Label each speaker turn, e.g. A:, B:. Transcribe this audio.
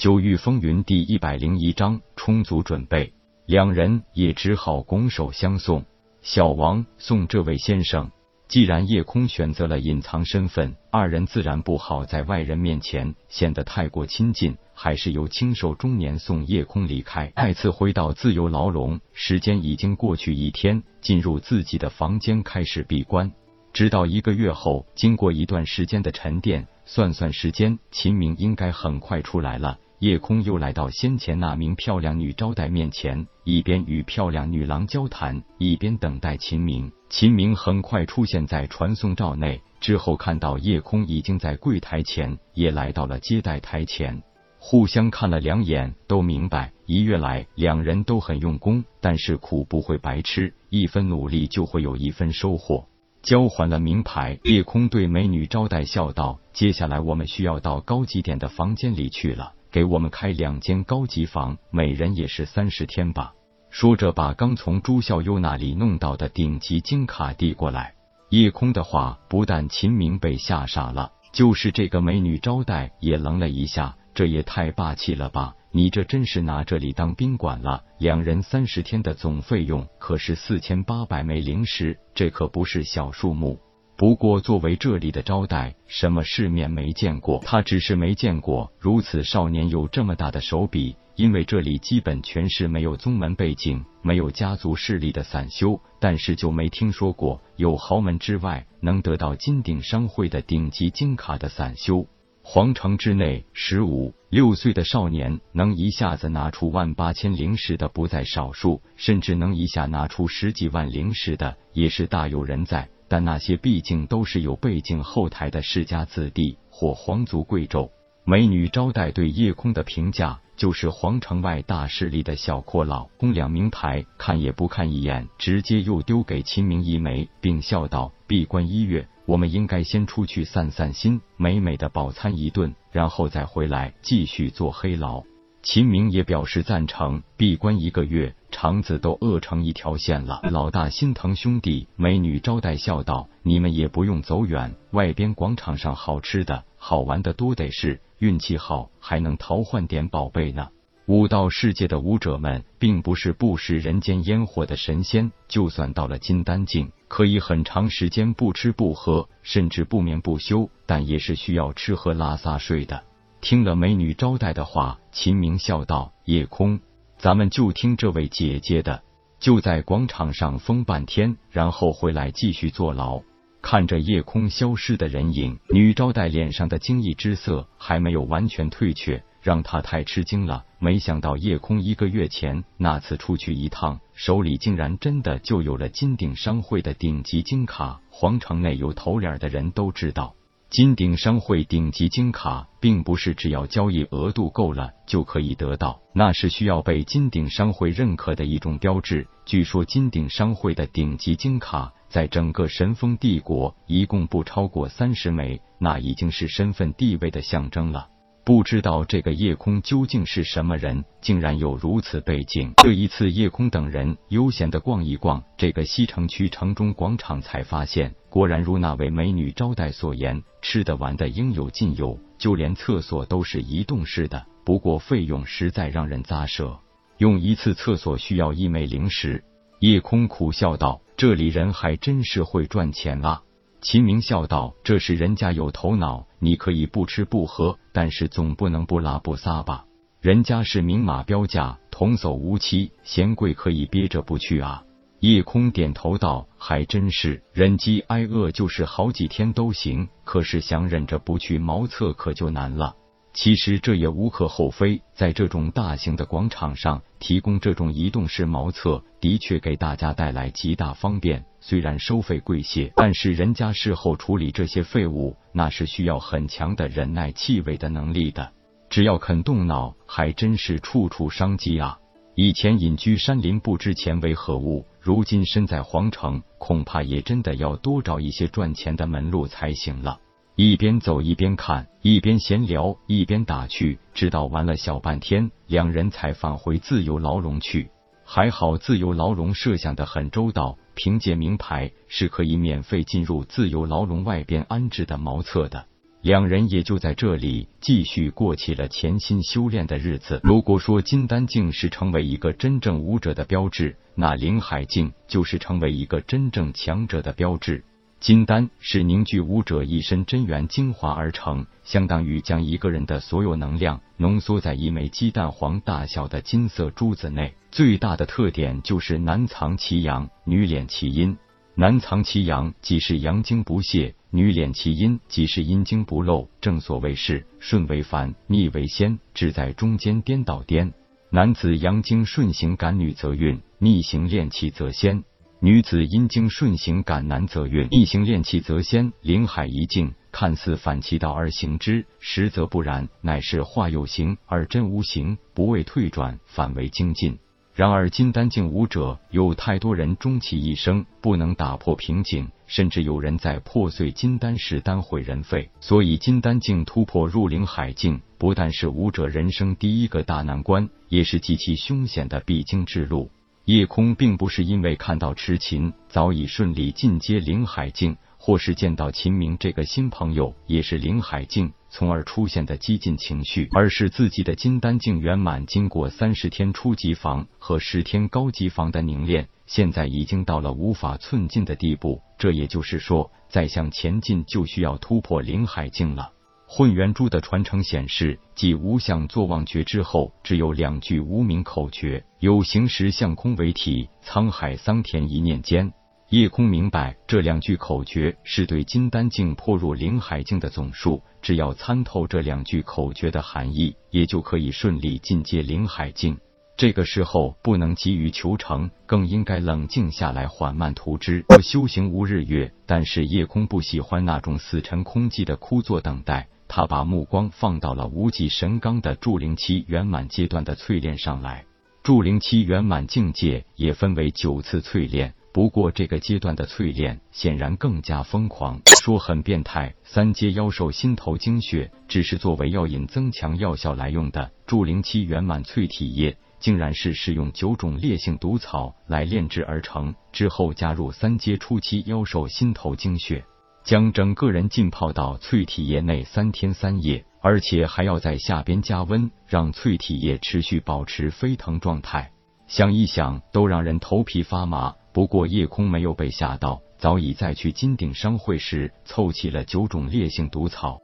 A: 九域风云第一百零一章充足准备，两人也只好拱手相送。小王送这位先生。既然叶空选择了隐藏身份，二人自然不好在外人面前显得太过亲近，还是由清瘦中年送叶空离开。再次回到自由牢笼，时间已经过去一天，进入自己的房间开始闭关。直到一个月后，经过一段时间的沉淀，算算时间，秦明应该很快出来了。夜空又来到先前那名漂亮女招待面前，一边与漂亮女郎交谈，一边等待秦明。秦明很快出现在传送罩内，之后看到夜空已经在柜台前，也来到了接待台前，互相看了两眼，都明白一月来两人都很用功，但是苦不会白吃，一分努力就会有一分收获。交还了名牌，夜空对美女招待笑道：“接下来我们需要到高级点的房间里去了。”给我们开两间高级房，每人也是三十天吧。说着，把刚从朱孝优那里弄到的顶级金卡递过来。叶空的话不但秦明被吓傻了，就是这个美女招待也愣了一下。这也太霸气了吧！你这真是拿这里当宾馆了？两人三十天的总费用可是四千八百枚灵石，这可不是小数目。不过，作为这里的招待，什么世面没见过？他只是没见过如此少年有这么大的手笔。因为这里基本全是没有宗门背景、没有家族势力的散修，但是就没听说过有豪门之外能得到金鼎商会的顶级金卡的散修。皇城之内，十五六岁的少年能一下子拿出万八千灵石的不在少数，甚至能一下拿出十几万灵石的也是大有人在。但那些毕竟都是有背景后台的世家子弟或皇族贵胄。美女招待对叶空的评价就是皇城外大势力的小阔佬。公两名牌看也不看一眼，直接又丢给秦明一枚，并笑道：“闭关一月，我们应该先出去散散心，美美的饱餐一顿，然后再回来继续做黑牢。”秦明也表示赞成。闭关一个月。肠子都饿成一条线了，老大心疼兄弟。美女招待笑道：“你们也不用走远，外边广场上好吃的好玩的多得是，运气好还能淘换点宝贝呢。”武道世界的武者们并不是不食人间烟火的神仙，就算到了金丹境，可以很长时间不吃不喝，甚至不眠不休，但也是需要吃喝拉撒睡的。听了美女招待的话，秦明笑道：“夜空。”咱们就听这位姐姐的，就在广场上疯半天，然后回来继续坐牢。看着夜空消失的人影，女招待脸上的惊异之色还没有完全退却，让她太吃惊了。没想到夜空一个月前那次出去一趟，手里竟然真的就有了金鼎商会的顶级金卡。皇城内有头脸的人都知道。金鼎商会顶级金卡，并不是只要交易额度够了就可以得到，那是需要被金鼎商会认可的一种标志。据说金鼎商会的顶级金卡，在整个神风帝国一共不超过三十枚，那已经是身份地位的象征了。不知道这个夜空究竟是什么人，竟然有如此背景。这一次，夜空等人悠闲的逛一逛这个西城区城中广场，才发现，果然如那位美女招待所言，吃的玩的应有尽有，就连厕所都是移动式的。不过费用实在让人咂舌，用一次厕所需要一枚灵石。夜空苦笑道：“这里人还真是会赚钱啊。”秦明笑道：“这是人家有头脑，你可以不吃不喝，但是总不能不拉不撒吧？人家是明码标价，童叟无欺，嫌贵可以憋着不去啊。”叶空点头道：“还真是，忍饥挨饿就是好几天都行，可是想忍着不去茅厕可就难了。”其实这也无可厚非，在这种大型的广场上提供这种移动式茅厕，的确给大家带来极大方便。虽然收费贵些，但是人家事后处理这些废物，那是需要很强的忍耐气味的能力的。只要肯动脑，还真是处处商机啊！以前隐居山林不知钱为何物，如今身在皇城，恐怕也真的要多找一些赚钱的门路才行了。一边走一边看，一边闲聊，一边打趣，直到玩了小半天，两人才返回自由牢笼去。还好自由牢笼设想的很周到，凭借名牌是可以免费进入自由牢笼外边安置的茅厕的。两人也就在这里继续过起了潜心修炼的日子。如果说金丹境是成为一个真正武者的标志，那灵海境就是成为一个真正强者的标志。金丹是凝聚武者一身真元精华而成，相当于将一个人的所有能量浓缩在一枚鸡蛋黄大小的金色珠子内。最大的特点就是男藏其阳，女敛其阴。男藏其阳，即是阳精不泄；女敛其阴，即是阴精不漏。正所谓是顺为凡，逆为仙，只在中间颠倒颠。男子阳精顺行感女则运，逆行炼气则仙；女子阴经顺行感男则运，逆行炼气则仙。灵海一境，看似反其道而行之，实则不然，乃是化有形而真无形，不为退转，反为精进。然而，金丹境武者有太多人终其一生不能打破瓶颈，甚至有人在破碎金丹时丹毁人废。所以，金丹境突破入灵海境，不但是武者人生第一个大难关，也是极其凶险的必经之路。夜空并不是因为看到池琴早已顺利进阶灵海境。或是见到秦明这个新朋友也是灵海境，从而出现的激进情绪，而是自己的金丹境圆满，经过三十天初级房和十天高级房的凝练，现在已经到了无法寸进的地步。这也就是说，再向前进就需要突破灵海境了。混元珠的传承显示，继无相坐忘诀之后，只有两句无名口诀：有形时相空为体，沧海桑田一念间。夜空明白，这两句口诀是对金丹境破入灵海境的总数。只要参透这两句口诀的含义，也就可以顺利进阶灵海境。这个时候不能急于求成，更应该冷静下来，缓慢图之。修行无日月，但是夜空不喜欢那种死沉空寂的枯坐等待，他把目光放到了无极神纲的筑灵期圆满阶段的淬炼上来。筑灵期圆满境界也分为九次淬炼。不过这个阶段的淬炼显然更加疯狂，说很变态。三阶妖兽心头精血只是作为药引增强药效来用的，筑灵期圆满淬体液竟然是使用九种烈性毒草来炼制而成，之后加入三阶初期妖兽心头精血，将整个人浸泡到淬体液内三天三夜，而且还要在下边加温，让淬体液持续保持沸腾状态。想一想都让人头皮发麻。不过夜空没有被吓到，早已在去金鼎商会时凑齐了九种烈性毒草。